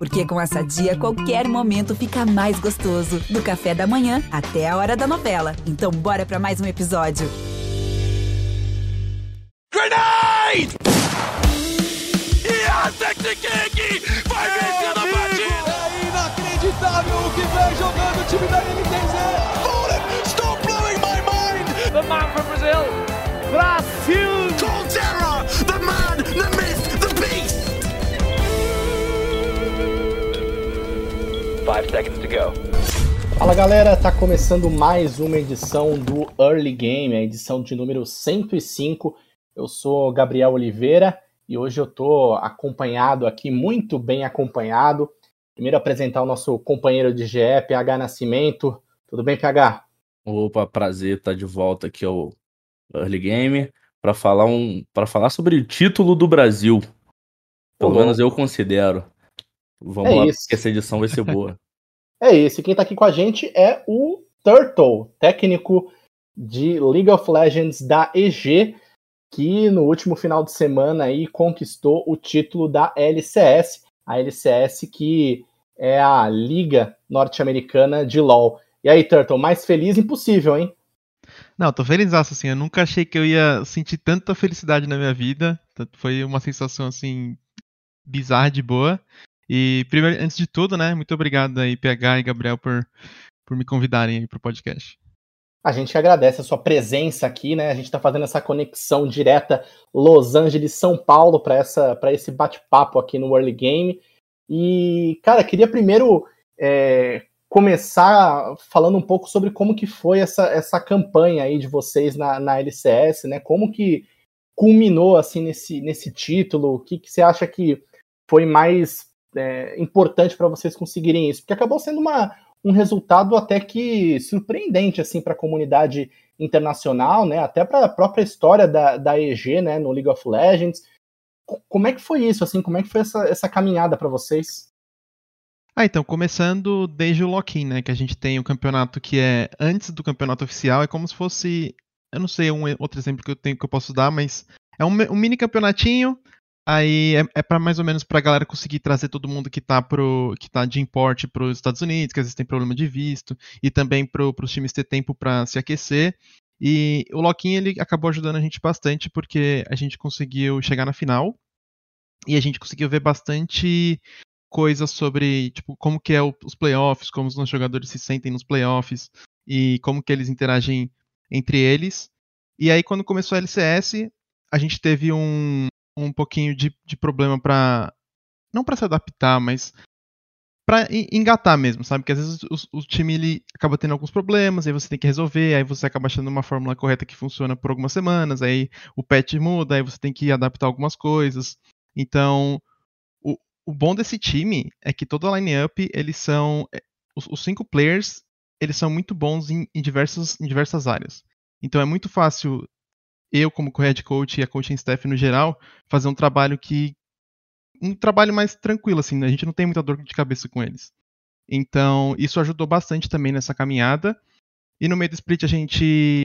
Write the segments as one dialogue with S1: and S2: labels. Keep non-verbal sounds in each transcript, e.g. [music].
S1: Porque com essa dia, qualquer momento fica mais gostoso. Do café da manhã até a hora da novela. Então, bora para mais um episódio.
S2: Grenade! Yasekiki! Vai vencendo a partida!
S3: É inacreditável o que vem jogando o time da NTZ!
S2: Stop blowing my mind!
S4: The man from Brazil, Brasil!
S5: Five seconds to go.
S6: Fala galera, tá começando mais uma edição do Early Game, a edição de número 105. Eu sou Gabriel Oliveira e hoje eu tô acompanhado aqui, muito bem acompanhado. Primeiro apresentar o nosso companheiro de GE, PH Nascimento. Tudo bem, PH?
S7: Opa, prazer estar de volta aqui ao Early Game para falar um para falar sobre o título do Brasil. Pelo
S6: Olá.
S7: menos eu considero. Vamos
S6: É
S7: lá,
S6: isso.
S7: porque essa edição vai ser boa. [laughs]
S6: É esse, quem tá aqui com a gente é o Turtle, técnico de League of Legends da EG, que no último final de semana aí conquistou o título da LCS, a LCS que é a Liga Norte-Americana de LoL. E aí, Turtle, mais feliz impossível, hein?
S8: Não, tô feliz assim. Eu nunca achei que eu ia sentir tanta felicidade na minha vida. Foi uma sensação assim bizarra de boa. E primeiro, antes de tudo, né, muito obrigado aí PH e Gabriel por por me convidarem aí pro podcast.
S6: A gente agradece a sua presença aqui, né? A gente está fazendo essa conexão direta Los Angeles São Paulo para para esse bate-papo aqui no Early Game. E cara, queria primeiro é, começar falando um pouco sobre como que foi essa, essa campanha aí de vocês na, na LCS, né? Como que culminou assim nesse, nesse título? O que, que você acha que foi mais é, importante para vocês conseguirem isso? Porque acabou sendo uma, um resultado até que surpreendente assim para a comunidade internacional, né? Até para a própria história da, da EG, né? No League of Legends. Co- Como é que foi isso? Assim, como é que foi essa, essa caminhada para vocês?
S8: Ah, então, começando desde o lock-in, né, que a gente tem o campeonato que é antes do campeonato oficial, é como se fosse, eu não sei um outro exemplo que eu tenho que eu posso dar, mas é um, um mini campeonatinho, aí é, é para mais ou menos pra galera conseguir trazer todo mundo que tá pro que tá de importe para os Estados Unidos, que às vezes tem problema de visto, e também pro, pros times ter tempo para se aquecer. E o lock-in ele acabou ajudando a gente bastante porque a gente conseguiu chegar na final e a gente conseguiu ver bastante coisas sobre tipo como que é o- os playoffs, como os nossos jogadores se sentem nos playoffs e como que eles interagem entre eles. E aí quando começou a LCS, a gente teve um, um pouquinho de, de problema pra não pra se adaptar, mas en- engatar mesmo, sabe? Porque às vezes o, o time ele acaba tendo alguns problemas, aí você tem que resolver, aí você acaba achando uma fórmula correta que funciona por algumas semanas, aí o patch muda, aí você tem que adaptar algumas coisas. Então, o, o bom desse time é que toda a line-up, eles são. é, Os, os cinco players, eles são muito bons em, em, diversas, em diversas áreas. Então é muito fácil eu, como head coach e a coaching staff no geral, fazer um trabalho que. Um trabalho mais tranquilo, assim, né? a gente não tem muita dor de cabeça com eles. Então, isso ajudou bastante também nessa caminhada. E no meio do split a gente.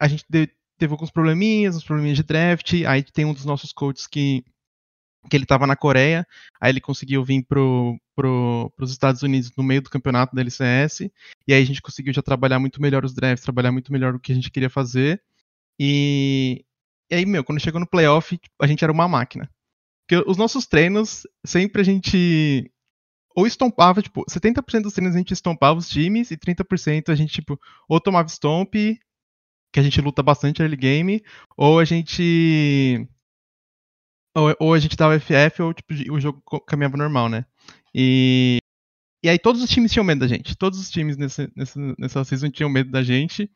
S8: A gente teve alguns probleminhas, uns probleminhas de draft. Aí tem um dos nossos coaches que que ele estava na Coreia, aí ele conseguiu vir pro, pro, pros Estados Unidos no meio do campeonato da LCS, e aí a gente conseguiu já trabalhar muito melhor os drafts, trabalhar muito melhor o que a gente queria fazer, e, e aí, meu, quando chegou no playoff, tipo, a gente era uma máquina. Porque os nossos treinos, sempre a gente ou estompava, tipo, 70% dos treinos a gente estompava os times, e 30% a gente, tipo, ou tomava stomp, que a gente luta bastante early game, ou a gente ou, ou a gente dava FF ou tipo, o jogo caminhava normal, né? E, e aí todos os times tinham medo da gente. Todos os times nesse, nessa, nessa season tinham medo da gente,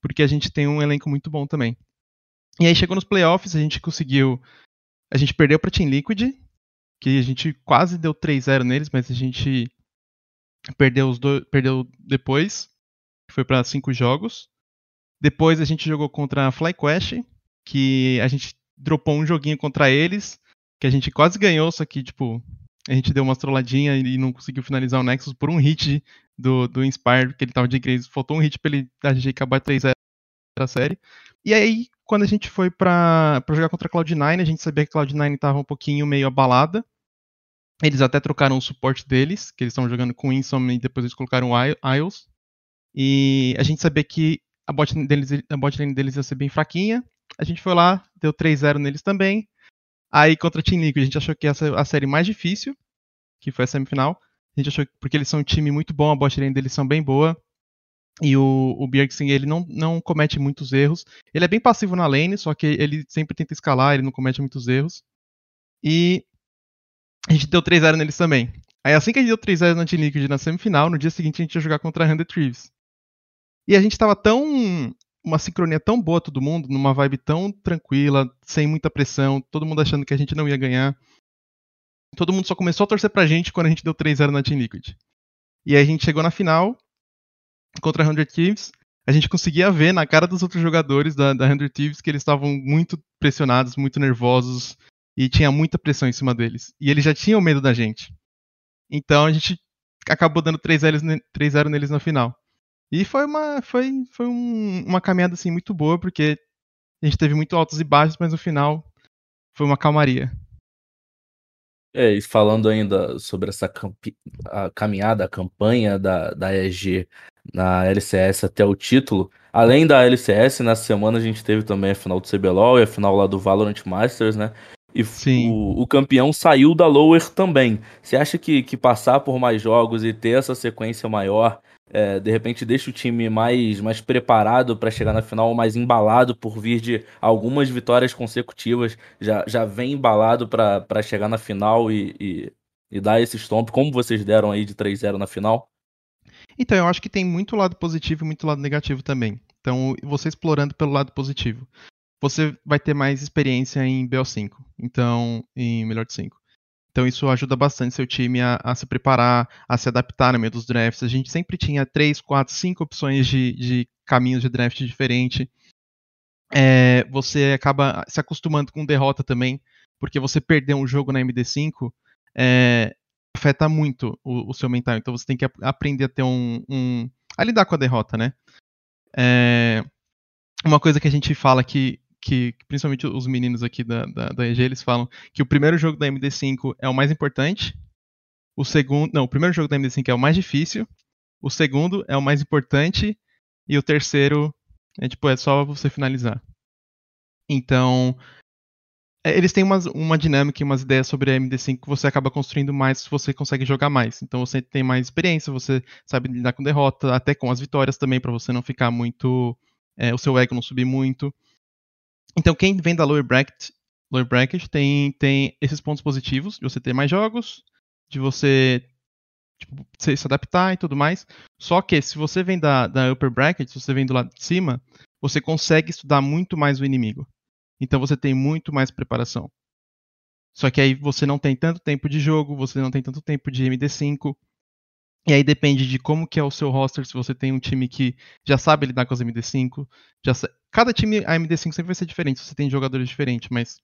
S8: porque a gente tem um elenco muito bom também. E aí chegou nos playoffs, a gente conseguiu. A gente perdeu pra Team Liquid, que a gente quase deu 3-0 neles, mas a gente perdeu os dois. Perdeu depois. Foi pra cinco jogos. Depois a gente jogou contra a FlyQuest, que a gente dropou um joguinho contra eles, que a gente quase ganhou, só que, tipo, a gente deu uma trolladinha e não conseguiu finalizar o Nexus por um hit do, do Inspire, que ele tava de Grace. Faltou um hit pra ele a gente acabar 3-0 a série. E aí, quando a gente foi pra jogar contra a Cloud9, a gente sabia que a Cloud9 tava um pouquinho meio abalada. Eles até trocaram o suporte deles, que eles estavam jogando com Insom e depois eles colocaram Isles. E a gente sabia que a bot deles, a bot lane deles ia ser bem fraquinha. A gente foi lá, deu 3-0 neles também. Aí contra a Team Liquid, a gente achou que ser a série mais difícil, que foi a semifinal. A gente achou que, porque eles são um time muito bom, a bot lane deles são bem boa. E o, o Bjergsen, ele não, não comete muitos erros. Ele é bem passivo na lane, só que ele sempre tenta escalar, ele não comete muitos erros. E a gente deu 3-0 neles também. Aí assim que a gente deu 3-0 na Team Liquid na semifinal, no dia seguinte a gente ia jogar contra a 100 Thieves. E a gente tava tão. Uma sincronia tão boa todo mundo, numa vibe tão tranquila, sem muita pressão, todo mundo achando que a gente não ia ganhar. Todo mundo só começou a torcer pra gente quando a gente deu 3-0 na Team Liquid. E aí a gente chegou na final, contra a 100 Thieves, a gente conseguia ver na cara dos outros jogadores da, da 100 Thieves que eles estavam muito pressionados, muito nervosos e tinha muita pressão em cima deles. E eles já tinham medo da gente. Então a gente acabou dando 3-0 neles na final. E foi uma, foi, foi um, uma caminhada assim muito boa, porque a gente teve muito altos e baixos, mas no final foi uma calmaria.
S7: É, e falando ainda sobre essa a caminhada, a campanha da, da EG na LCS até o título, além da LCS, na semana a gente teve também a final do CBLOL e a final lá do Valorant Masters, né? E o, o, campeão saiu da Lower também. Você acha que, que passar por mais jogos e ter essa sequência maior, é, de repente deixa o time mais, mais preparado para chegar na final, mais embalado por vir de algumas vitórias consecutivas, já, já vem embalado para chegar na final e, e, e, dar esse stomp, como vocês deram aí de 3-0 na final?
S8: Então, eu acho que tem muito lado positivo e muito lado negativo também. Então, você explorando pelo lado positivo você vai ter mais experiência em BO5, então em melhor de 5. Então isso ajuda bastante seu time a, a, se preparar, a se adaptar no meio dos drafts. A gente sempre tinha 3, 4, 5 opções de, de caminhos de draft diferente. É, você acaba se acostumando com derrota também, porque você perder um jogo na MD5 é, afeta muito o, o, seu mental. Então você tem que aprender a ter um, um a lidar com a derrota, né? É, uma coisa que a gente fala que que principalmente os meninos aqui da, da, da EG, eles falam que o primeiro jogo da MD5 é o mais importante, o segundo, não, o primeiro jogo da MD5 é o mais difícil, o segundo é o mais importante e o terceiro é tipo é só você finalizar. Então, é, eles têm umas, uma dinâmica e umas ideias sobre a MD5 que você acaba construindo mais se você consegue jogar mais. Então você tem mais experiência, você sabe lidar com derrota, até com as vitórias também, para você não ficar muito. É, o seu ego não subir muito. Então, quem vem da lower bracket, lower bracket tem, tem esses pontos positivos de você ter mais jogos, de você tipo, se, se adaptar e tudo mais. Só que se você vem da, da upper bracket, se você vem do lado de cima, você consegue estudar muito mais o inimigo. Então você tem muito mais preparação. Só que aí você não tem tanto tempo de jogo, você não tem tanto tempo de MD5, e aí depende de como que é o seu roster, se você tem um time que já sabe lidar com as MD5. Já. Cada time, a MD5 sempre vai ser diferente, você tem jogadores diferentes, mas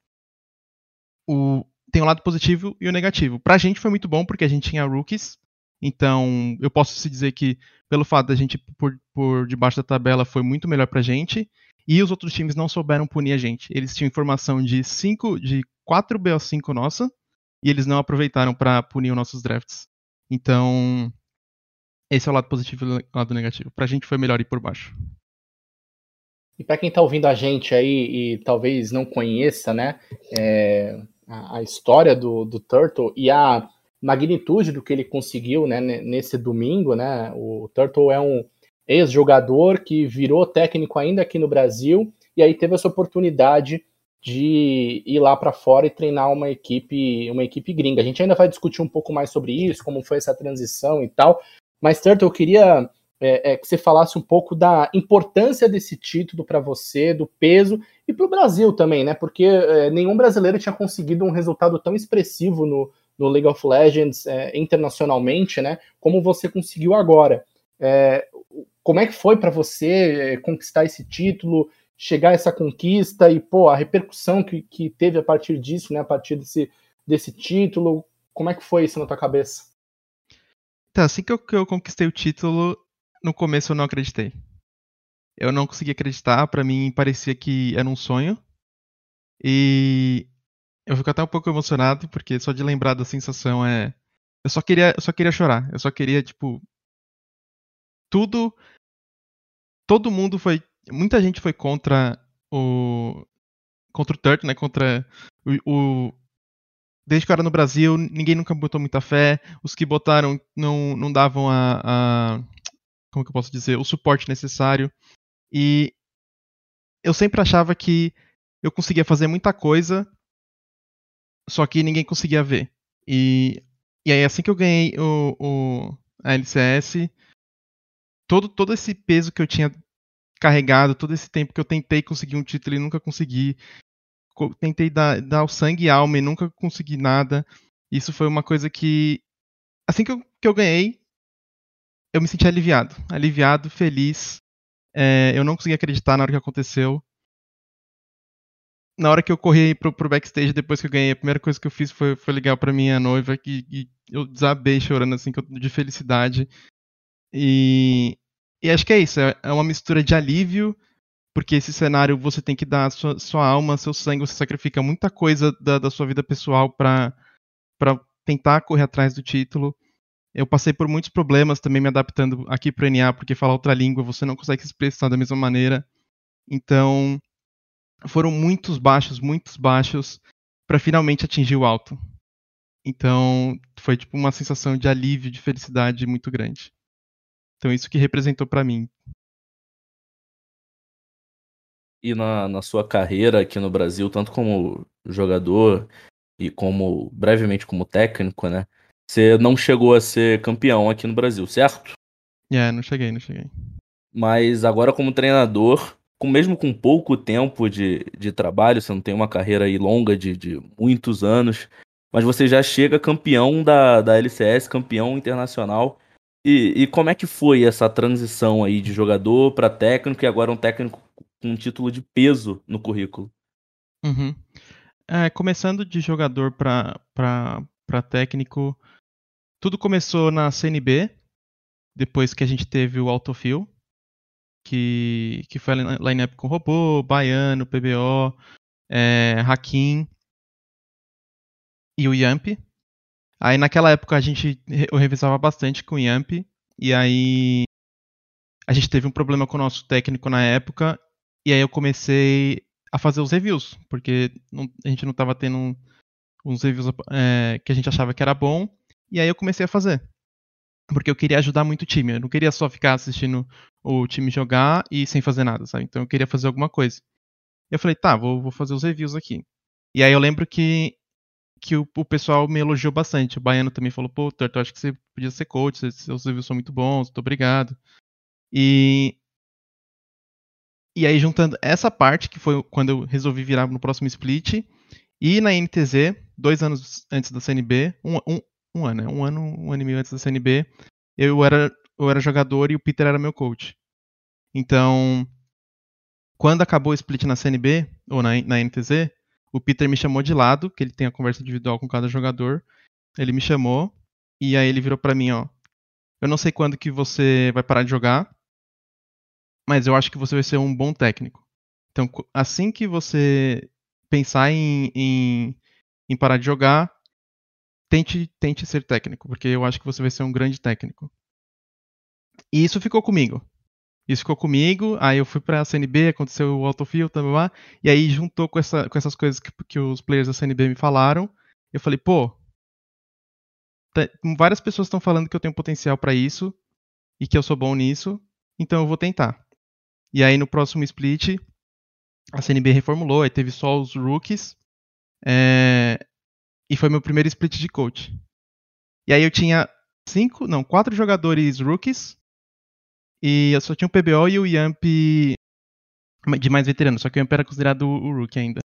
S8: o... tem o lado positivo e o negativo. Pra gente foi muito bom porque a gente tinha rookies, então eu posso se dizer que pelo fato da gente por, por debaixo da tabela foi muito melhor pra gente, e os outros times não souberam punir a gente. Eles tinham informação de 5, de 4 BO5 nossa, e eles não aproveitaram para punir os nossos drafts. Então, esse é o lado positivo e o lado negativo. Pra gente foi melhor ir por baixo.
S6: E para quem está ouvindo a gente aí e talvez não conheça, né, é, a, a, história do, do Turtle e a magnitude do que ele conseguiu, né, nesse domingo, né, o Turtle é um ex-jogador que virou técnico ainda aqui no Brasil e aí teve essa oportunidade de ir lá para fora e treinar uma equipe, uma equipe gringa. A gente ainda vai discutir um pouco mais sobre isso, como foi essa transição e tal, mas, Turtle, eu queria é, é, que você falasse um pouco da importância desse título para você, do peso e para o Brasil também, né? Porque é, nenhum brasileiro tinha conseguido um resultado tão expressivo no, no League of Legends é, internacionalmente, né? Como você conseguiu agora. É, como é que foi para você é, conquistar esse título, chegar a essa conquista e pô, a repercussão que, que teve a partir disso, né? A partir desse, desse título, como é que foi isso na tua cabeça?
S8: Então, assim que eu, que eu conquistei o título, no começo eu não acreditei. Eu não consegui acreditar, para mim parecia que era um sonho. E Eu fico até um pouco emocionado, porque só de lembrar da sensação é. Eu só queria, eu só queria chorar. Eu só queria, tipo. Tudo. Todo mundo foi. Muita gente foi contra o. Contra o Turt, né? Contra o, o. Desde que eu era no Brasil, ninguém nunca botou muita fé. Os que botaram não, não davam a, a. Como que eu posso dizer? O suporte necessário. E eu sempre achava que eu conseguia fazer muita coisa só que ninguém conseguia ver. E, e aí, assim que eu ganhei o, o, a LCS, todo, todo esse peso que eu tinha carregado, todo esse tempo que eu tentei conseguir um título e nunca consegui, tentei dar, dar o sangue e alma e nunca consegui nada. Isso foi uma coisa que, assim que eu, que eu ganhei, eu me senti aliviado. Aliviado, feliz. É, eu não consegui acreditar na hora que aconteceu na hora que eu corri pro, pro backstage, depois que eu ganhei, a primeira coisa que eu fiz foi, foi ligar pra minha noiva e, e eu desabei chorando, assim, de felicidade. E, e acho que é isso, é, é uma mistura de alívio, porque esse cenário você tem que dar sua, sua alma, seu sangue, você sacrifica muita coisa da, da sua vida pessoal pra tentar correr atrás do título. Eu passei por muitos problemas também me adaptando aqui pro NA, porque falar outra língua você não consegue se expressar da mesma maneira. Então, foram muitos baixos, muitos baixos para finalmente atingir o alto. Então, foi tipo uma sensação de alívio, de felicidade muito grande. Então, isso que representou para mim.
S7: E na, na sua carreira aqui no Brasil, tanto como jogador e como brevemente como técnico, né? Você não chegou a ser campeão aqui no Brasil, certo?
S8: É, não cheguei, não cheguei.
S7: Mas agora como treinador, com, mesmo com pouco tempo de, de trabalho, você não tem uma carreira aí longa de, de muitos anos, mas você já chega campeão da, da LCS, campeão internacional. E, e como é que foi essa transição aí de jogador para técnico e agora um técnico com um título de peso no currículo?
S8: Uhum. É, começando de jogador para técnico, tudo começou na CNB, depois que a gente teve o Autofill, que, que foi a line-up com Robô, Baiano, PBO, é, Hakim e o Yamp. Aí naquela época a gente eu revisava bastante com o Yamp e aí a gente teve um problema com o nosso técnico na época e aí eu comecei a fazer os reviews, porque não, a gente não estava tendo uns reviews é, que a gente achava que era bom e aí eu comecei a fazer porque eu queria ajudar muito o time. Eu não queria só ficar assistindo o time jogar e sem fazer nada, sabe? Então eu queria fazer alguma coisa. Eu falei, tá, vou, vou fazer os reviews aqui. E aí eu lembro que, que o, o pessoal me elogiou bastante. O Baiano também falou, pô, Torto, acho que você podia ser coach, seus reviews são muito bons, muito obrigado. E. E aí, juntando essa parte, que foi quando eu resolvi virar no próximo split, e na NTZ, dois anos antes da CNB, um, um, um ano, né? Um ano, um ano e meio antes da CNB, eu era, eu era jogador e o Peter era meu coach. Então, quando acabou o split na CNB, ou na, na NTZ, o Peter me chamou de lado, que ele tem a conversa individual com cada jogador. Ele me chamou, e aí ele virou para mim, ó. Eu não sei quando que você vai parar de jogar, mas eu acho que você vai ser um bom técnico. Então, assim que você pensar em, em, em parar de jogar, tente, tente ser técnico, porque eu acho que você vai ser um grande técnico. E isso ficou comigo. Isso ficou comigo, aí eu fui pra CNB, aconteceu o autofill, tá, lá, e aí juntou com, essa, com essas coisas que, que os players da CNB me falaram, eu falei, pô, várias pessoas estão falando que eu tenho potencial para isso, e que eu sou bom nisso, então eu vou tentar. E aí no próximo split, a CNB reformulou, aí teve só os rookies, é, e foi meu primeiro split de coach. E aí eu tinha cinco, não, quatro jogadores rookies. E eu só tinha o PBO e o Yamp de mais veterano, só que o Yamp era considerado o rookie ainda.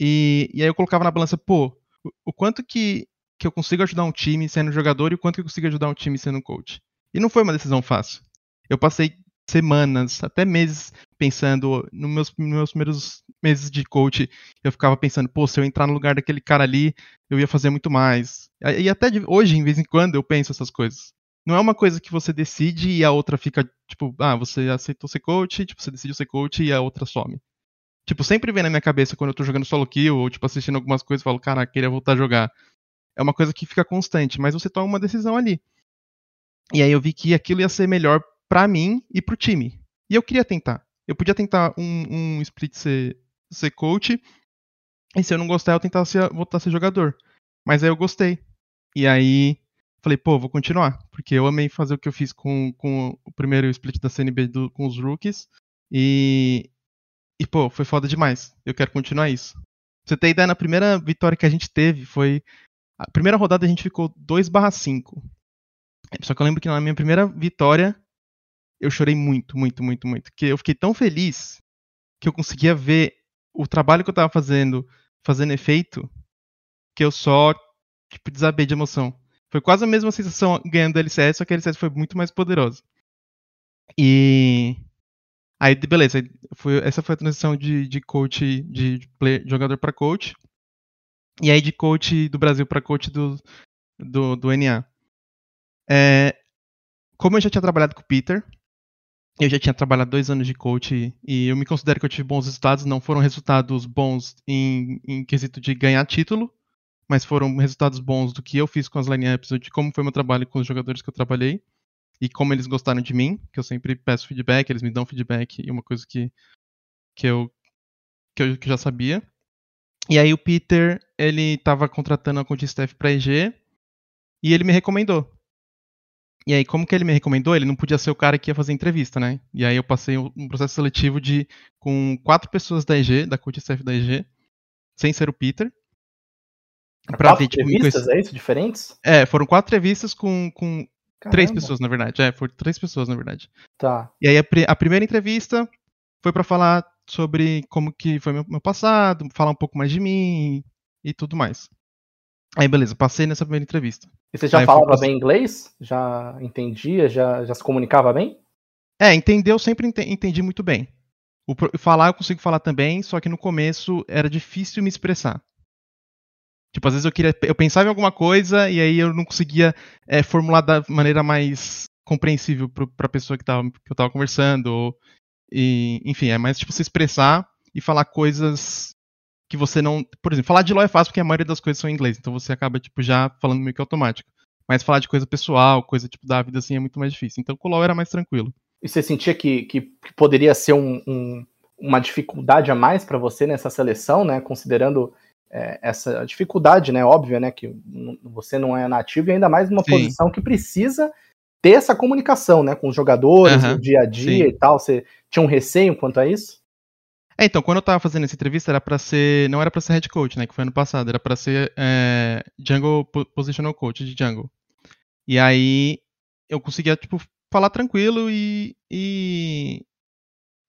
S8: E, e aí eu colocava na balança, pô, o, quanto que, que eu consigo ajudar um time sendo jogador e o quanto que eu consigo ajudar um time sendo coach. E não foi uma decisão fácil. Eu passei semanas, até meses, pensando, nos meus, meus primeiros meses de coach, eu ficava pensando, pô, se eu entrar no lugar daquele cara ali, eu ia fazer muito mais. E até de, hoje, em vez em quando, eu penso essas coisas. Não é uma coisa que você decide e a outra fica, tipo, ah, você aceitou ser coach, tipo, você decidiu ser coach e a outra some. Tipo, sempre vem na minha cabeça quando eu tô jogando solo kill ou, tipo, assistindo algumas coisas, eu falo, cara, queria voltar a jogar. É uma coisa que fica constante, mas você toma uma decisão ali. E aí eu vi que aquilo ia ser melhor para mim e pro time. E eu queria tentar. Eu podia tentar um, um split ser, ser coach, e se eu não gostar, eu tentar ser, voltar a ser jogador. Mas aí eu gostei. E aí falei, pô, vou continuar. Porque eu amei fazer o que eu fiz com, com o primeiro split da CNB do, com os rookies. E, e, pô, foi foda demais. Eu quero continuar isso. Pra você ter ideia, na primeira vitória que a gente teve foi. A primeira rodada a gente ficou 2/5. Só que eu lembro que na minha primeira vitória eu chorei muito, muito, muito, muito. Porque eu fiquei tão feliz que eu conseguia ver o trabalho que eu tava fazendo fazendo efeito que eu só tipo, desabei de emoção. Foi quase a mesma sensação ganhando LCS, só que a LCS foi muito mais poderosa. E Aí, beleza, foi, essa foi a transição de, de coach, de, de player, jogador para coach. E aí de coach do Brasil para coach do, do, do NA. É, como eu já tinha trabalhado com o Peter, eu já tinha trabalhado dois anos de coach e eu me considero que eu tive bons resultados. Não foram resultados bons em, em quesito de ganhar título, mas foram resultados bons do que eu fiz com as lineups, de como foi meu trabalho com os jogadores que eu trabalhei e como eles gostaram de mim, que eu sempre peço feedback, eles me dão feedback, e uma coisa que, que, eu, que eu que já sabia. E aí o Peter, ele estava contratando a coach staff para EG, e ele me recomendou. E aí, como que ele me recomendou? Ele não podia ser o cara que ia fazer entrevista, né? E aí eu passei um processo seletivo de com quatro pessoas da EG, da coach staff da EG, sem ser o Peter.
S6: Pra quatro ver, tipo, entrevistas, é isso? Diferentes?
S8: É, foram quatro entrevistas com, com Caramba. Três pessoas, na verdade. É, foram três pessoas, na verdade.
S6: Tá.
S8: E aí a, a primeira entrevista foi para falar sobre como que foi meu, meu, passado, falar um pouco mais de mim e tudo mais. Aí beleza, passei nessa primeira entrevista.
S6: E você já aí falava bem inglês? Já entendia? Já, já se comunicava bem?
S8: É, entender eu sempre entendi muito bem. O, falar eu consigo falar também, só que no começo era difícil me expressar. Tipo, às vezes eu queria. Eu pensava em alguma coisa e aí eu não conseguia é, formular da maneira mais compreensível para a pessoa que, tava, que eu tava conversando. Ou, e, enfim, é mais tipo se expressar e falar coisas que você não. Por exemplo, falar de LOL é fácil porque a maioria das coisas são em inglês, então você acaba, tipo, já falando meio que automático. Mas falar de coisa pessoal, coisa tipo da vida assim, é muito mais difícil. Então com o LOL era mais tranquilo.
S6: E você sentia que, que poderia ser um, um, uma dificuldade a mais para você nessa seleção, né? Considerando é, essa dificuldade, né, óbvia, né, que você não é nativo e ainda mais numa Sim. posição que precisa ter essa comunicação, né, com os jogadores, uhum. no dia a dia Sim. e tal. Você tinha um receio quanto a isso?
S8: É, então, quando eu tava fazendo essa entrevista, era para ser, não era para ser head coach, né, que foi ano passado, era para ser é, jungle positional coach de jungle. E aí eu conseguia tipo falar tranquilo e, e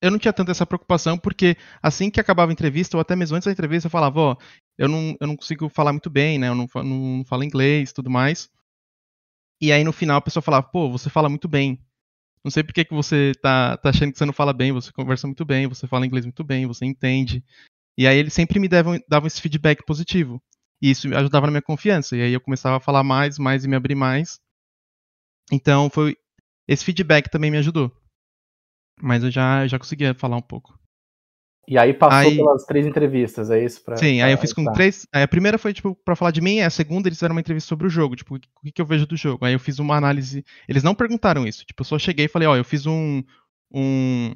S8: eu não tinha tanta essa preocupação, porque assim que acabava a entrevista, ou até mesmo antes da entrevista, eu falava, ó, eu não, eu não consigo falar muito bem, né? Eu não, não, não falo inglês tudo mais. E aí no final a pessoa falava, pô, você fala muito bem. Não sei por que, que você tá, tá achando que você não fala bem, você conversa muito bem, você fala inglês muito bem, você entende. E aí eles sempre me davam, davam esse feedback positivo. E isso ajudava na minha confiança. E aí eu começava a falar mais, mais e me abrir mais. Então foi. Esse feedback também me ajudou. Mas eu já, já conseguia falar um pouco.
S6: E aí passou aí, pelas três entrevistas, é isso? Pra,
S8: sim,
S6: pra,
S8: aí eu fiz com tá. três. A primeira foi, tipo, pra falar de mim, a segunda eles fizeram uma entrevista sobre o jogo, tipo, o que, que eu vejo do jogo. Aí eu fiz uma análise. Eles não perguntaram isso, tipo, eu só cheguei e falei, ó, eu fiz um. um...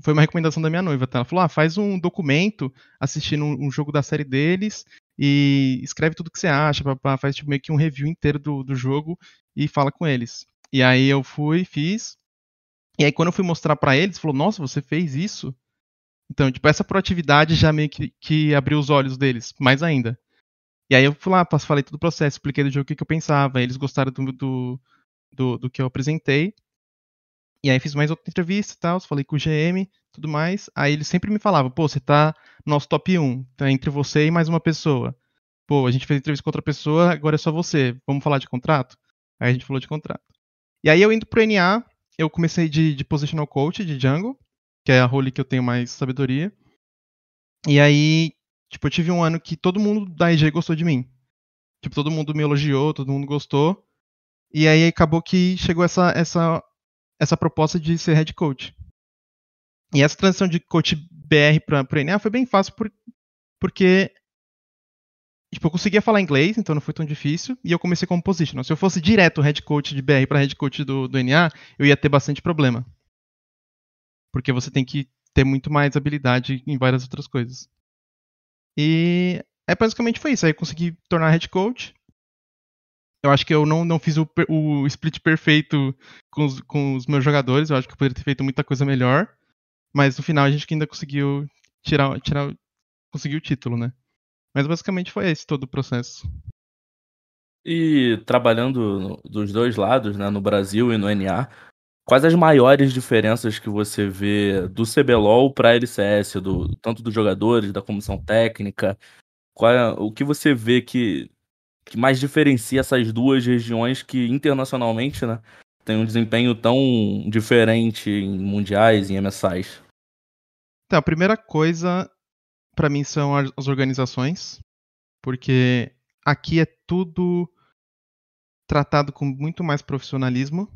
S8: Foi uma recomendação da minha noiva, tá? Ela falou, ah, faz um documento assistindo um, um jogo da série deles e escreve tudo que você acha, pra, faz tipo, meio que um review inteiro do, do jogo e fala com eles. E aí eu fui, fiz, e aí quando eu fui mostrar para eles, falou: "Nossa, você fez isso?" Então, tipo, essa proatividade já meio que, que abriu os olhos deles, mais ainda. E aí eu fui lá, falei todo o processo, expliquei do jogo o que, que eu pensava, eles gostaram do, do, do, do, que eu apresentei. E aí fiz mais outra entrevista e tal, falei com o GM, tudo mais. Aí ele sempre me falava, pô, você tá no nosso top 1, tá entre você e mais uma pessoa. Pô, a gente fez entrevista com outra pessoa, agora é só você, vamos falar de contrato? Aí a gente falou de contrato. E aí eu indo pro NA, eu comecei de, de positional coach de Django, que é a role que eu tenho mais sabedoria. E aí, tipo, eu tive um ano que todo mundo da IG gostou de mim. Tipo, todo mundo me elogiou, todo mundo gostou. E aí acabou que chegou essa essa essa proposta de ser head coach. E essa transição de coach BR para o NA foi bem fácil por, porque tipo, eu conseguia falar inglês, então não foi tão difícil, e eu comecei como positional. Se eu fosse direto head coach de BR para head coach do, do NA, eu ia ter bastante problema. Porque você tem que ter muito mais habilidade em várias outras coisas. E é basicamente foi isso. Aí eu consegui tornar head coach. Eu acho que eu não, não fiz o, o split perfeito com os, com os meus jogadores. Eu acho que eu poderia ter feito muita coisa melhor. Mas no final a gente ainda conseguiu tirar, tirar conseguir o título, né? Mas basicamente foi esse todo o processo.
S7: E trabalhando dos dois lados, né, no Brasil e no NA, quais as maiores diferenças que você vê do CBLOL para a LCS, do, tanto dos jogadores, da comissão técnica? Qual é, o que você vê que, que mais diferencia essas duas regiões que internacionalmente né, têm um desempenho tão diferente em mundiais em MSIs?
S8: Então, a primeira coisa para mim são as organizações, porque aqui é tudo tratado com muito mais profissionalismo.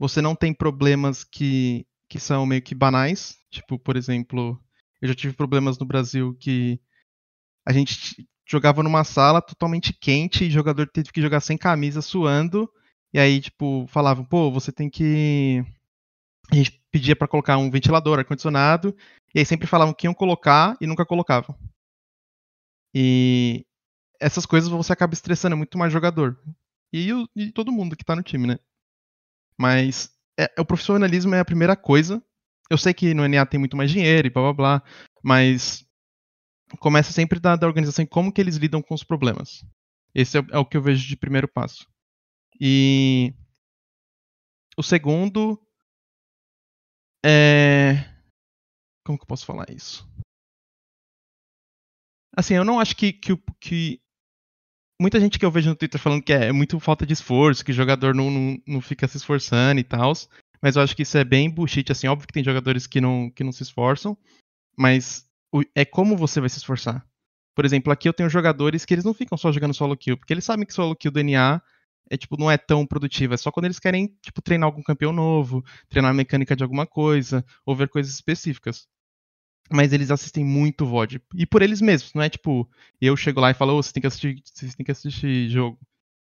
S8: Você não tem problemas que, que são meio que banais, tipo, por exemplo, eu já tive problemas no Brasil que a gente jogava numa sala totalmente quente e o jogador teve que jogar sem camisa, suando, e aí, tipo, falavam, pô, você tem que. A gente pedia para colocar um ventilador, ar-condicionado, e aí sempre falavam que iam colocar e nunca colocavam. E essas coisas você acaba estressando muito mais jogador. E, o, e todo mundo que tá no time, né? Mas é, o profissionalismo é a primeira coisa. Eu sei que no NA tem muito mais dinheiro e blá blá blá, mas começa sempre da, da organização e como que eles lidam com os problemas. Esse é, é o que eu vejo de primeiro passo. E o segundo é como que eu posso falar isso? Assim, eu não acho que, que, que muita gente que eu vejo no Twitter falando que é muito falta de esforço, que o jogador não, não, não fica se esforçando e tal. Mas eu acho que isso é bem bullshit, assim, óbvio que tem jogadores que não, que não se esforçam, mas é como você vai se esforçar. Por exemplo, aqui eu tenho jogadores que eles não ficam só jogando solo kill, porque eles sabem que solo kill DNA é tipo não é tão produtivo, é só quando eles querem tipo treinar algum campeão novo, treinar a mecânica de alguma coisa, ou ver coisas específicas mas eles assistem muito VOD. E por eles mesmos, não é tipo, eu chego lá e falo, oh, você tem que assistir, você tem que assistir jogo.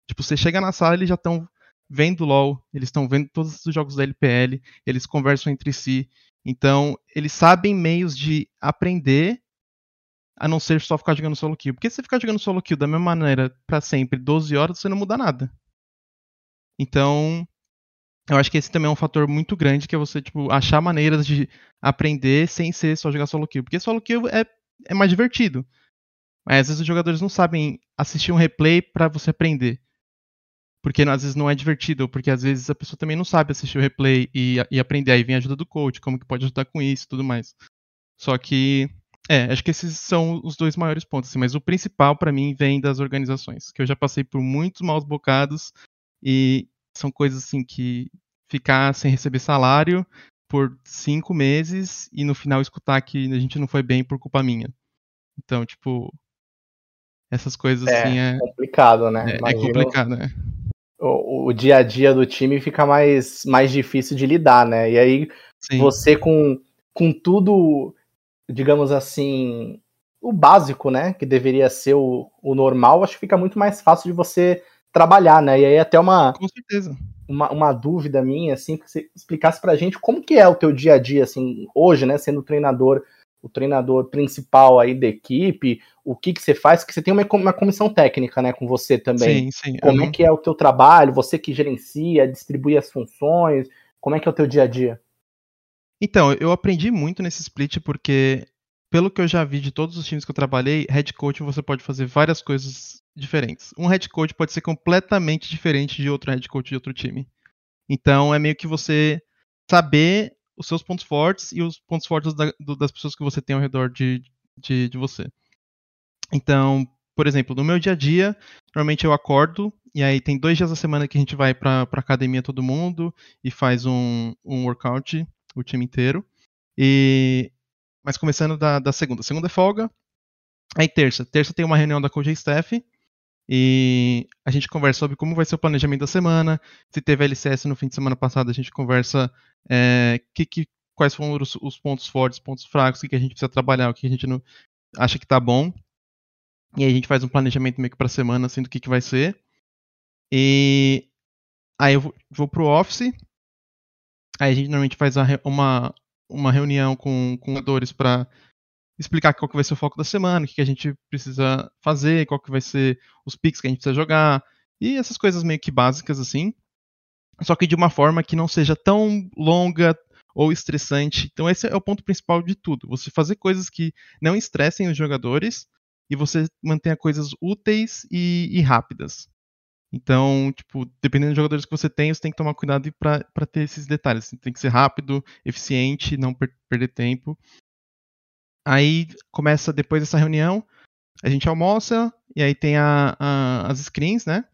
S8: Tipo, você chega na sala, eles já estão vendo LoL, eles estão vendo todos os jogos da LPL, eles conversam entre si. Então, eles sabem meios de aprender a não ser só ficar jogando solo kill. Porque se você ficar jogando solo kill da mesma maneira para sempre, 12 horas, você não muda nada. Então, eu acho que esse também é um fator muito grande, que é você, tipo, achar maneiras de aprender sem ser só jogar solo kill. Porque solo kill é, é mais divertido. Mas às vezes os jogadores não sabem assistir um replay para você aprender. Porque às vezes não é divertido, porque às vezes a pessoa também não sabe assistir o replay e, e aprender. Aí vem a ajuda do coach, como que pode ajudar com isso e tudo mais. Só que, é, acho que esses são os dois maiores pontos. Assim, mas o principal para mim vem das organizações, que eu já passei por muitos maus bocados e, são coisas assim que ficar sem receber salário por cinco meses e no final escutar que a gente não foi bem por culpa minha. Então, tipo, essas coisas
S6: é,
S8: assim é
S6: complicado, né?
S8: É, é complicado, né?
S6: O, o, dia a dia do time fica mais, mais difícil de lidar, né? E aí Sim. você com, com tudo, digamos assim, o básico, né? Que deveria ser o, o normal, acho que fica muito mais fácil de você trabalhar, né? E aí até uma,
S8: Com certeza.
S6: uma, uma dúvida minha, assim, que você explicasse pra gente como que é o teu dia a dia, assim, hoje, né, sendo treinador, o treinador principal aí da equipe, o que que você faz, que você tem uma, uma comissão técnica, né, com você também.
S8: Sim, sim.
S6: Como uhum. é que é o teu trabalho, você que gerencia, distribui as funções, como é que é o teu dia a dia?
S8: Então, eu aprendi muito nesse split porque pelo que eu já vi de todos os times que eu trabalhei, head coach você pode fazer várias coisas diferentes. Um head coach pode ser completamente diferente de outro head coach de outro time. Então é meio que você saber os seus pontos fortes e os pontos fortes da, do, das pessoas que você tem ao redor de, de, de, você. Então, por exemplo, no meu dia a dia, normalmente eu acordo e aí tem dois dias da semana que a gente vai para academia todo mundo e faz um, um workout, o time inteiro. E mas começando da, da segunda. Segunda é folga. Aí terça. Terça tem uma reunião da Code Staff. E a gente conversa sobre como vai ser o planejamento da semana. Se teve LCS no fim de semana passado, a gente conversa é, que, que, quais foram os, os pontos fortes, pontos fracos, o que a gente precisa trabalhar, o que a gente não acha que tá bom. E aí a gente faz um planejamento meio que pra semana, assim, do que, que vai ser. E aí eu vou, vou pro office. Aí a gente normalmente faz uma, uma reunião com, com jogadores para explicar qual que vai ser o foco da semana, o que, que a gente precisa fazer, qual que vai ser os picks que a gente precisa jogar, e essas coisas meio que básicas assim. Só que de uma forma que não seja tão longa ou estressante. Então esse é o ponto principal de tudo. Você fazer coisas que não estressem os jogadores e você mantenha coisas úteis e, e rápidas. Então, tipo, dependendo dos jogadores que você tem, você tem que tomar cuidado para ter esses detalhes. Tem que ser rápido, eficiente, não per perder tempo. Aí começa depois dessa reunião, a gente almoça e aí tem a, a, as screens, né?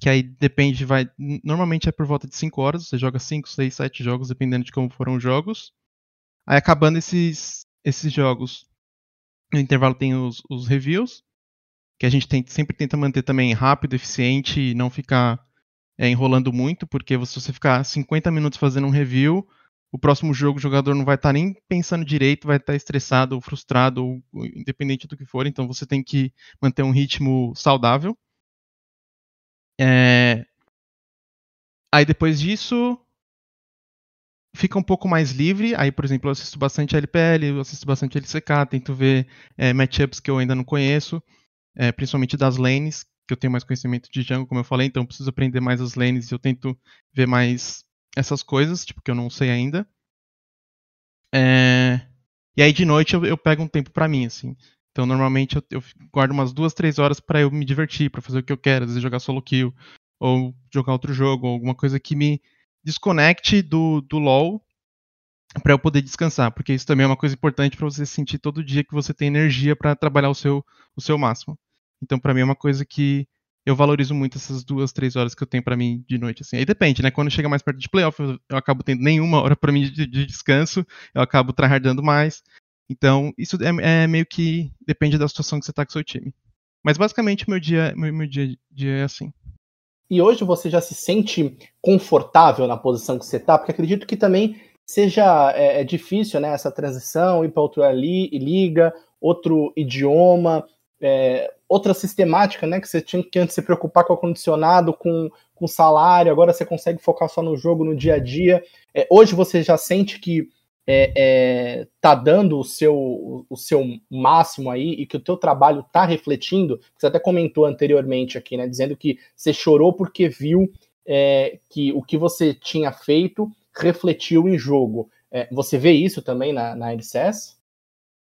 S8: Que aí depende, vai. Normalmente é por volta de 5 horas, você joga 5, 6, 7 jogos, dependendo de como foram os jogos. Aí acabando esses, esses jogos, no intervalo tem os, os reviews que a gente tem, sempre tenta manter também rápido, eficiente e não ficar é, enrolando muito, porque se você ficar 50 minutos fazendo um review, o próximo jogo o jogador não vai estar tá nem pensando direito, vai estar tá estressado ou frustrado, ou, independente do que for, então você tem que manter um ritmo saudável. É... Aí depois disso, fica um pouco mais livre. Aí, por exemplo, eu assisto bastante LPL, eu assisto bastante LCK, tento ver é, matchups que eu ainda não conheço é, principalmente das lanes, que eu tenho mais conhecimento de jungle, como eu falei, então eu preciso aprender mais as lanes e eu tento ver mais essas coisas, tipo, que eu não sei ainda. É... E aí de noite eu, eu pego um tempo para mim, assim. Então normalmente eu, eu, guardo umas duas, três horas para eu me divertir, para fazer o que eu quero, às vezes jogar solo kill, ou jogar outro jogo, ou alguma coisa que me desconecte do, do LoL para eu poder descansar, porque isso também é uma coisa importante para você sentir todo dia que você tem energia para trabalhar o seu, o seu máximo. Então, para mim é uma coisa que eu valorizo muito essas duas, três horas que eu tenho para mim de noite. Assim. Aí depende, né? Quando chega mais perto de playoff, eu, eu acabo tendo nenhuma hora para mim de, de, descanso, eu acabo tryhardando mais. Então, isso é, é, meio que depende da situação que você tá com o seu time. Mas basicamente meu dia, meu, meu dia, dia é assim.
S6: E hoje você já se sente confortável na posição que você tá? Porque acredito que também seja é, é difícil, né? Essa transição, ir para outra li, liga, outro idioma é, outra sistemática, né? Que você tinha que antes se preocupar com o condicionado, com, com salário, agora você consegue focar só no jogo, no dia a dia. É, hoje você já sente que é, é, tá dando o seu, o seu máximo aí e que o teu trabalho tá refletindo. Você até comentou anteriormente aqui, né? Dizendo que você chorou porque viu é, que o que você tinha feito refletiu em jogo. É, você vê isso também na, na LCS?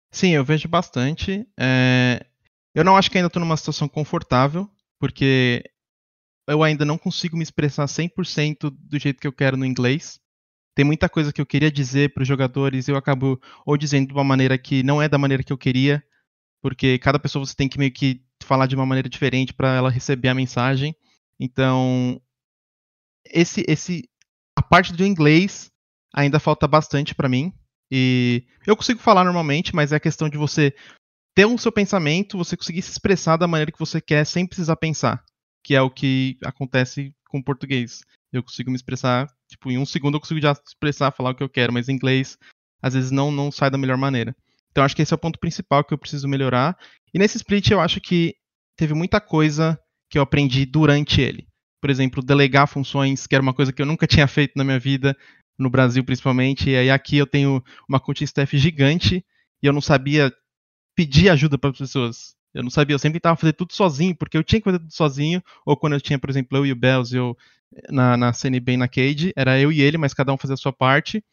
S8: Sim, eu vejo bastante. É, eu não acho que ainda estou numa situação confortável, porque eu ainda não consigo me expressar 100% do jeito que eu quero no inglês. Tem muita coisa que eu queria dizer para os jogadores eu acabo ou dizendo de uma maneira que não é da maneira que eu queria, porque cada pessoa você tem que meio que falar de uma maneira diferente para ela receber a mensagem. Então, esse esse a parte do inglês ainda falta bastante para mim. E eu consigo falar normalmente, mas é a questão de você ter o seu pensamento, você conseguir se expressar da maneira que você quer sem precisar pensar, que é o que acontece com o português. Eu consigo me expressar, tipo, em um segundo eu consigo já expressar, falar o que eu quero, mas em inglês às vezes não, não sai da melhor maneira. Então acho que esse é o ponto principal que eu preciso melhorar. E nesse split eu acho que teve muita coisa que eu aprendi durante ele. Por exemplo, delegar funções, que era uma coisa que eu nunca [laughs] tinha feito na minha vida, no Brasil principalmente. E aí aqui eu tenho uma coaching staff gigante e eu não sabia pedir ajuda para as pessoas. Eu não sabia, eu sempre tentava fazer tudo sozinho, porque eu tinha que fazer tudo sozinho, ou quando eu tinha, por exemplo, eu e o Bells, eu na, na CNB e na Cade, era eu e ele, mas cada um fazia a sua parte.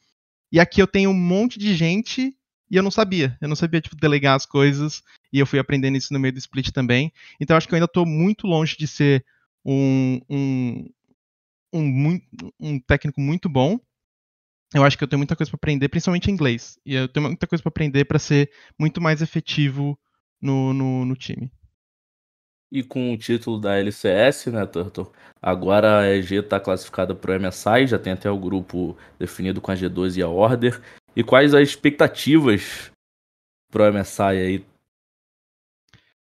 S8: E aqui eu tenho um monte de gente e eu não sabia. Eu não sabia, tipo, delegar as coisas, e eu fui aprendendo isso no meio do split também. Então acho que eu ainda estou muito longe de ser um, um, um, um técnico muito bom, eu acho que eu tenho muita coisa para aprender, principalmente em inglês. E eu tenho muita coisa para aprender para ser muito mais efetivo no, no, no, time.
S7: E com o título da LCS, né, Turtle? Agora a EG está classificada para o MSI, já tem até o grupo definido com a G2 e a Order. E quais as expectativas para o MSI aí?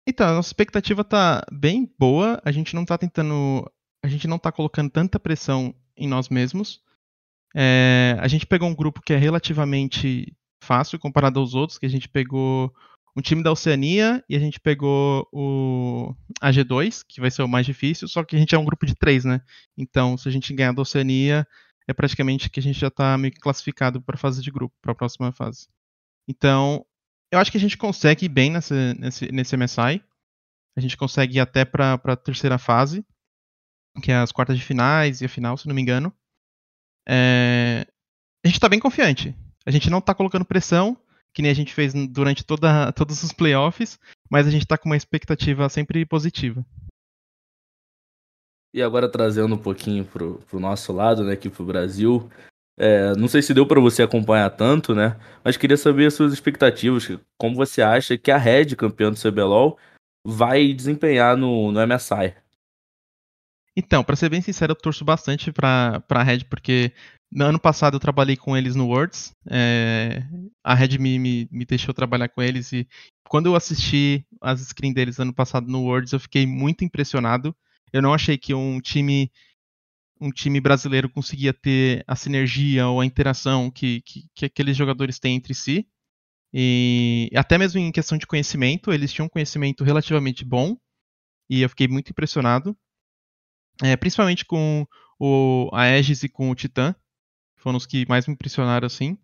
S8: Então, a nossa expectativa tá bem boa. A gente não tá tentando. A gente não tá colocando tanta pressão em nós mesmos É, a gente pegou um grupo que é relativamente fácil comparado aos outros, que a gente pegou um time da Oceania e a gente pegou o AG2, que vai ser o mais difícil, só que a gente é um grupo de três, né? Então, se a gente ganhar da Oceania, é praticamente que a gente já está meio classificado para a fase de grupo, para a próxima fase. Então, eu acho que a gente consegue ir bem nesse, nesse, nesse MSI. A gente consegue ir até para a terceira fase, que é as quartas de finais e a final, se não me engano. É... A gente está bem confiante. A gente não está colocando pressão, que nem a gente fez durante toda, todos os playoffs, mas a gente está com uma expectativa sempre positiva.
S7: E agora trazendo um pouquinho pro, pro nosso lado, né, aqui pro Brasil. É, não sei se deu para você acompanhar tanto, né? Mas queria saber as suas expectativas. Como você acha que a Red, campeã do CBLOL, vai desempenhar no, no MSI?
S8: Então, para ser bem sincero, eu torço bastante pra, pra Red, porque no ano passado eu trabalhei com eles no Worlds. É, a Red me, me, me, deixou trabalhar com eles e quando eu assisti as screens deles ano passado no Worlds, eu fiquei muito impressionado. Eu não achei que um time um time brasileiro conseguia ter a sinergia ou a interação que, que, que aqueles jogadores têm entre si. E até mesmo em questão de conhecimento, eles tinham um conhecimento relativamente bom. E eu fiquei muito impressionado. É, principalmente com o Aegis e com o Titã. Foram os que mais me impressionaram, assim.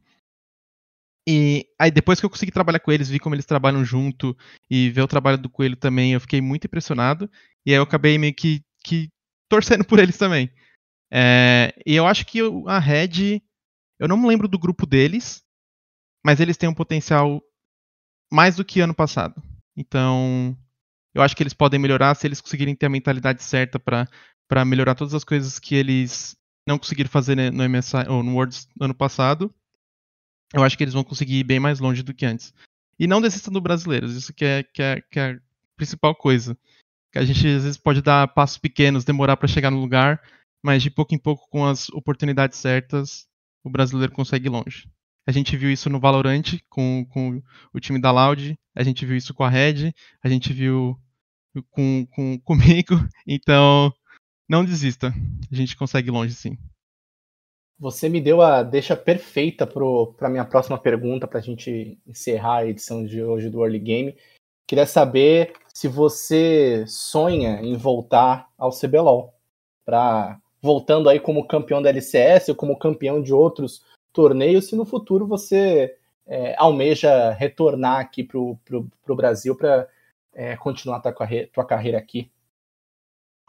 S8: E aí depois que eu consegui trabalhar com eles, vi como eles trabalham junto e ver o trabalho do Coelho também, eu fiquei muito impressionado. E aí eu acabei meio que, que torcendo [laughs] por eles também. É, e eu acho que a Red, eu não me lembro do grupo deles, mas eles têm um potencial mais do que ano passado. Então, eu acho que eles podem melhorar se eles conseguirem ter a mentalidade certa para melhorar todas as coisas que eles não conseguiram fazer no MSI ou no Worlds ano passado. Eu acho que eles vão conseguir ir bem mais longe do que antes. E não desistam do brasileiros, isso que é, que é, que é a principal coisa. Que a gente às vezes pode dar passos pequenos, demorar para chegar no lugar, mas de pouco em pouco, com as oportunidades certas, o brasileiro consegue ir longe. A gente viu isso no Valorant com, com o time da Loud, a gente viu isso com a Red, a gente viu com, com comigo, [laughs] então não desista, a gente consegue longe sim.
S6: Você me deu a deixa perfeita para a minha próxima pergunta, para a gente encerrar a edição de hoje do Early Game. Queria saber se você sonha em voltar ao CBLOL, para voltando aí como campeão da LCS ou como campeão de outros torneios, se no futuro você é, almeja retornar aqui para o Brasil para é, continuar a tua tua carreira aqui.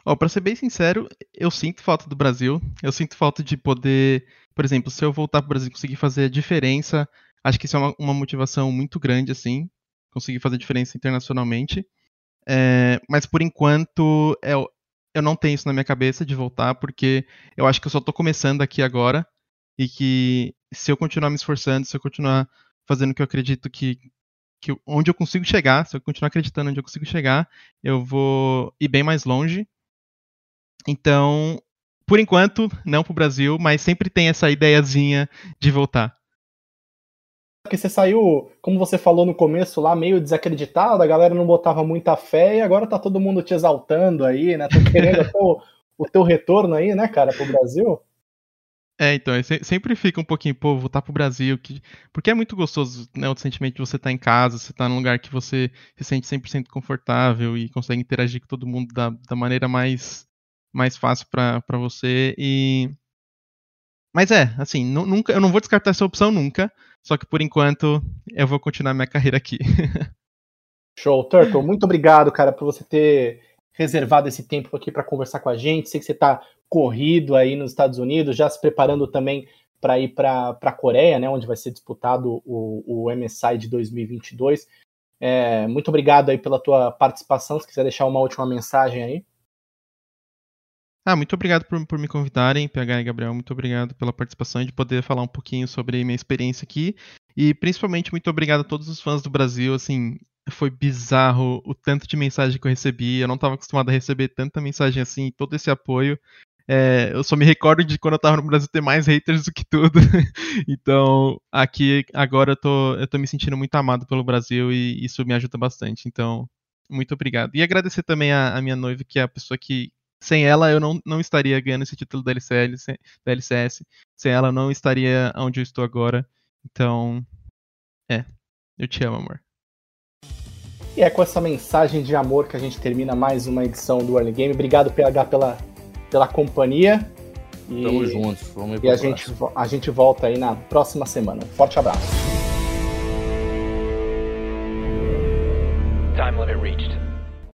S8: Ó, para ser bem sincero, eu sinto falta do Brasil. Eu sinto falta de poder, por exemplo, se eu voltar para o Brasil e conseguir fazer a diferença, acho que isso é uma, uma motivação muito grande, assim, conseguir fazer diferença internacionalmente. É, mas por enquanto, é, eu não tenho isso na minha cabeça de voltar, porque eu acho que eu só tô começando aqui agora e que se eu continuar me esforçando, se eu continuar fazendo o que eu acredito que, que onde eu consigo chegar, se eu continuar acreditando onde eu consigo chegar, eu vou ir bem mais longe. Então, por enquanto, não pro Brasil, mas sempre tem essa ideiazinha de voltar.
S6: Porque você saiu, como você falou no começo lá, meio desacreditado, a galera não botava muita fé e agora tá todo mundo te exaltando aí, né? Tô querendo [laughs] o, o teu retorno aí, né, cara, pro Brasil.
S8: É, então, sempre fica um pouquinho, pô, voltar pro Brasil, que, porque é muito gostoso, né, o sentimento de você estar tá em casa, você tá num lugar que você se sente 100% confortável e consegue interagir com todo mundo da, da maneira mais, mais fácil para você e... Mas é, assim, nunca, eu não vou descartar essa opção nunca, só que por enquanto eu vou continuar minha carreira aqui. [laughs]
S6: Show, Turtle. Muito obrigado, cara, por você ter reservado esse tempo aqui para conversar com a gente. Sei que você está corrido aí nos Estados Unidos, já se preparando também para ir para a Coreia, né, onde vai ser disputado o, o MSI de 2022. É, muito obrigado aí pela tua participação. Se quiser deixar uma última mensagem aí.
S8: Ah, muito obrigado por, por me convidarem, PH e Gabriel. Muito obrigado pela participação e de poder falar um pouquinho sobre minha experiência aqui. E principalmente muito obrigado a todos os fãs do Brasil. Assim, foi bizarro o tanto de mensagem que eu recebi. Eu não estava acostumado a receber tanta mensagem assim, todo esse apoio. É, eu só me recordo de quando eu estava no Brasil ter mais haters do que tudo. [laughs] então, aqui agora eu tô, eu tô me sentindo muito amado pelo Brasil e isso me ajuda bastante. Então, muito obrigado. E agradecer também a, a minha noiva, que é a pessoa que sem ela eu não, não estaria ganhando esse título da LCL, sem- da LCS. Sem ela eu não estaria onde eu estou agora. Então, é. Eu te amo, amor.
S6: E é com essa mensagem de amor que a gente termina mais uma edição do Early Game. Obrigado, PH, pela, pela companhia. E,
S7: Tamo juntos. Vamos
S6: E a gente, a gente volta aí na próxima semana. Forte abraço.
S5: Time limit reached.